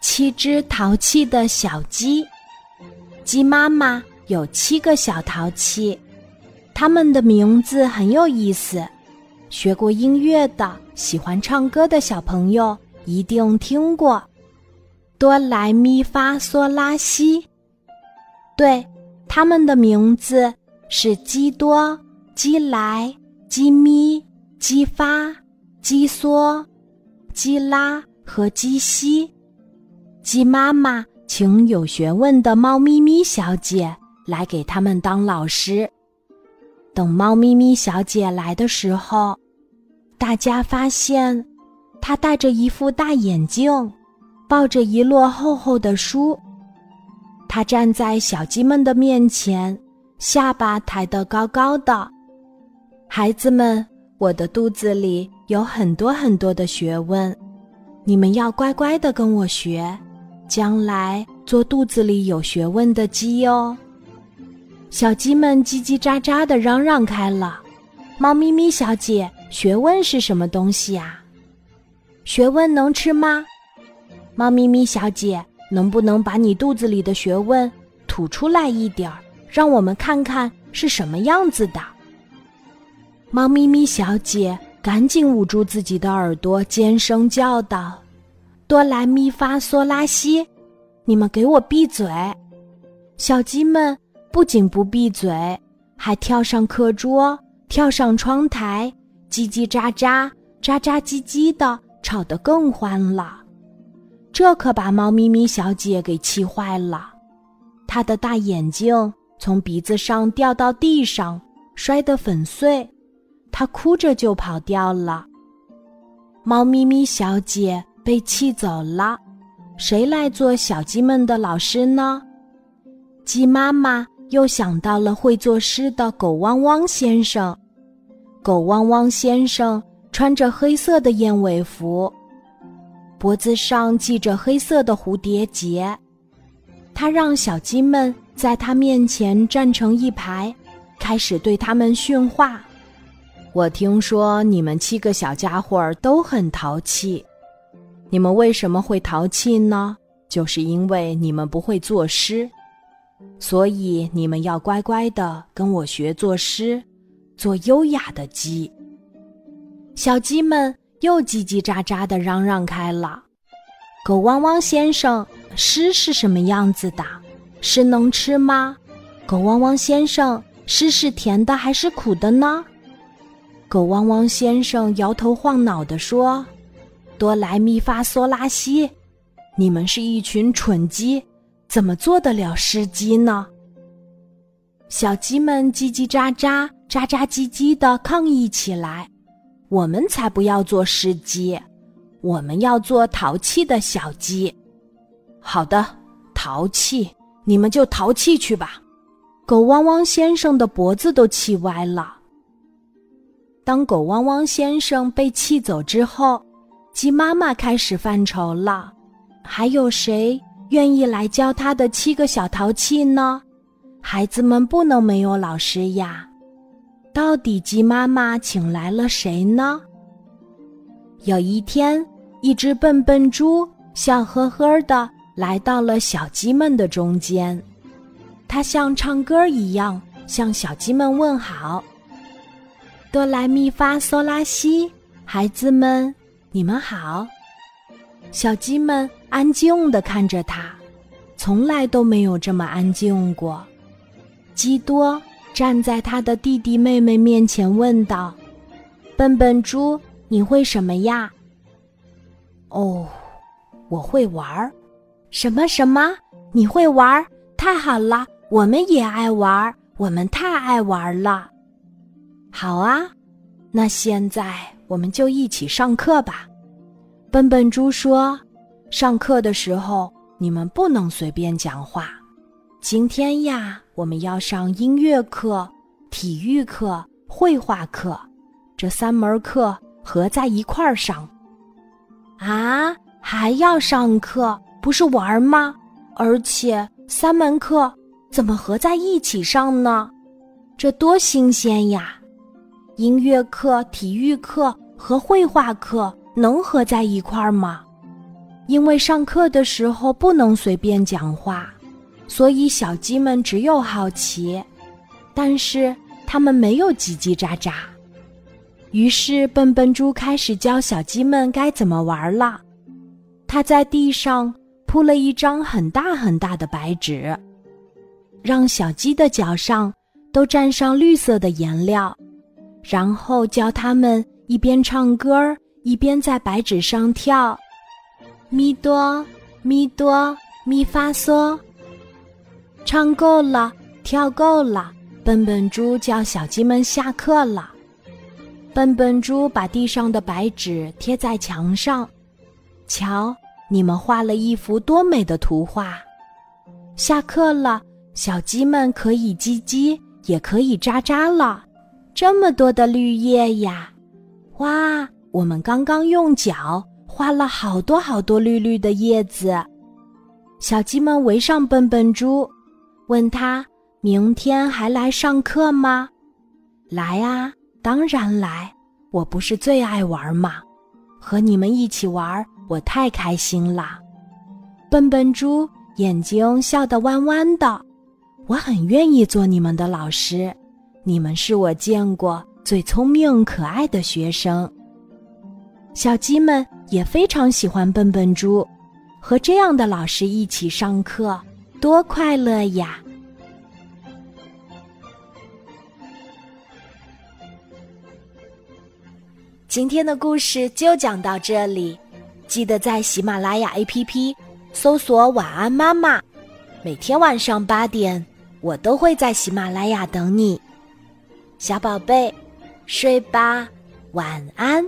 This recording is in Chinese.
七只淘气的小鸡，鸡妈妈有七个小淘气，它们的名字很有意思。学过音乐的、喜欢唱歌的小朋友一定听过：哆来咪发嗦拉西。对，它们的名字是鸡多、鸡来、鸡咪、鸡发、鸡嗦、鸡拉和鸡西。鸡妈妈请有学问的猫咪咪小姐来给他们当老师。等猫咪咪小姐来的时候，大家发现她戴着一副大眼镜，抱着一摞厚厚的书。她站在小鸡们的面前，下巴抬得高高的。孩子们，我的肚子里有很多很多的学问，你们要乖乖的跟我学。将来做肚子里有学问的鸡哟！小鸡们叽叽喳喳的嚷嚷开了。猫咪咪小姐，学问是什么东西呀？学问能吃吗？猫咪咪小姐，能不能把你肚子里的学问吐出来一点儿，让我们看看是什么样子的？猫咪咪小姐赶紧捂住自己的耳朵，尖声叫道。哆来咪发嗦拉西，你们给我闭嘴！小鸡们不仅不闭嘴，还跳上课桌，跳上窗台，叽叽喳喳、喳喳叽叽的，吵得更欢了。这可把猫咪咪小姐给气坏了，她的大眼睛从鼻子上掉到地上，摔得粉碎，她哭着就跑掉了。猫咪咪小姐。被气走了，谁来做小鸡们的老师呢？鸡妈妈又想到了会作诗的狗汪汪先生。狗汪汪先生穿着黑色的燕尾服，脖子上系着黑色的蝴蝶结。他让小鸡们在他面前站成一排，开始对他们训话。我听说你们七个小家伙都很淘气。你们为什么会淘气呢？就是因为你们不会作诗，所以你们要乖乖的跟我学作诗，做优雅的鸡。小鸡们又叽叽喳喳的嚷嚷开了。狗汪汪先生，诗是什么样子的？诗能吃吗？狗汪汪先生，诗是甜的还是苦的呢？狗汪汪先生摇头晃脑地说。哆来咪发嗦拉西，你们是一群蠢鸡，怎么做得了诗鸡呢？小鸡们叽叽喳喳、喳喳叽叽的抗议起来：“我们才不要做诗鸡，我们要做淘气的小鸡。”好的，淘气，你们就淘气去吧！狗汪汪先生的脖子都气歪了。当狗汪汪先生被气走之后，鸡妈妈开始犯愁了，还有谁愿意来教他的七个小淘气呢？孩子们不能没有老师呀！到底鸡妈妈请来了谁呢？有一天，一只笨笨猪笑呵呵的来到了小鸡们的中间，它像唱歌一样向小鸡们问好：“哆来咪发嗦拉西，孩子们。”你们好，小鸡们安静的看着他，从来都没有这么安静过。鸡多站在他的弟弟妹妹面前问道：“笨笨猪，你会什么呀？”“哦，我会玩儿。”“什么什么？你会玩儿？太好了，我们也爱玩儿，我们太爱玩儿了。”“好啊，那现在。”我们就一起上课吧，笨笨猪说：“上课的时候你们不能随便讲话。今天呀，我们要上音乐课、体育课、绘画课，这三门课合在一块儿上。啊，还要上课，不是玩吗？而且三门课怎么合在一起上呢？这多新鲜呀！”音乐课、体育课和绘画课能合在一块儿吗？因为上课的时候不能随便讲话，所以小鸡们只有好奇，但是它们没有叽叽喳喳。于是笨笨猪开始教小鸡们该怎么玩了。他在地上铺了一张很大很大的白纸，让小鸡的脚上都沾上绿色的颜料，然后教他们一边唱歌一边在白纸上跳。咪哆咪哆咪发嗦，唱够了，跳够了，笨笨猪叫小鸡们下课了。笨笨猪把地上的白纸贴在墙上，瞧，你们画了一幅多美的图画！下课了，小鸡们可以叽叽，也可以喳喳了。这么多的绿叶呀！哇，我们刚刚用脚。画了好多好多绿绿的叶子，小鸡们围上笨笨猪，问他：“明天还来上课吗？”“来啊，当然来！我不是最爱玩吗？和你们一起玩，我太开心啦！”笨笨猪眼睛笑得弯弯的，我很愿意做你们的老师，你们是我见过最聪明可爱的学生。小鸡们也非常喜欢笨笨猪，和这样的老师一起上课，多快乐呀！今天的故事就讲到这里，记得在喜马拉雅 APP 搜索“晚安妈妈”，每天晚上八点，我都会在喜马拉雅等你，小宝贝，睡吧，晚安。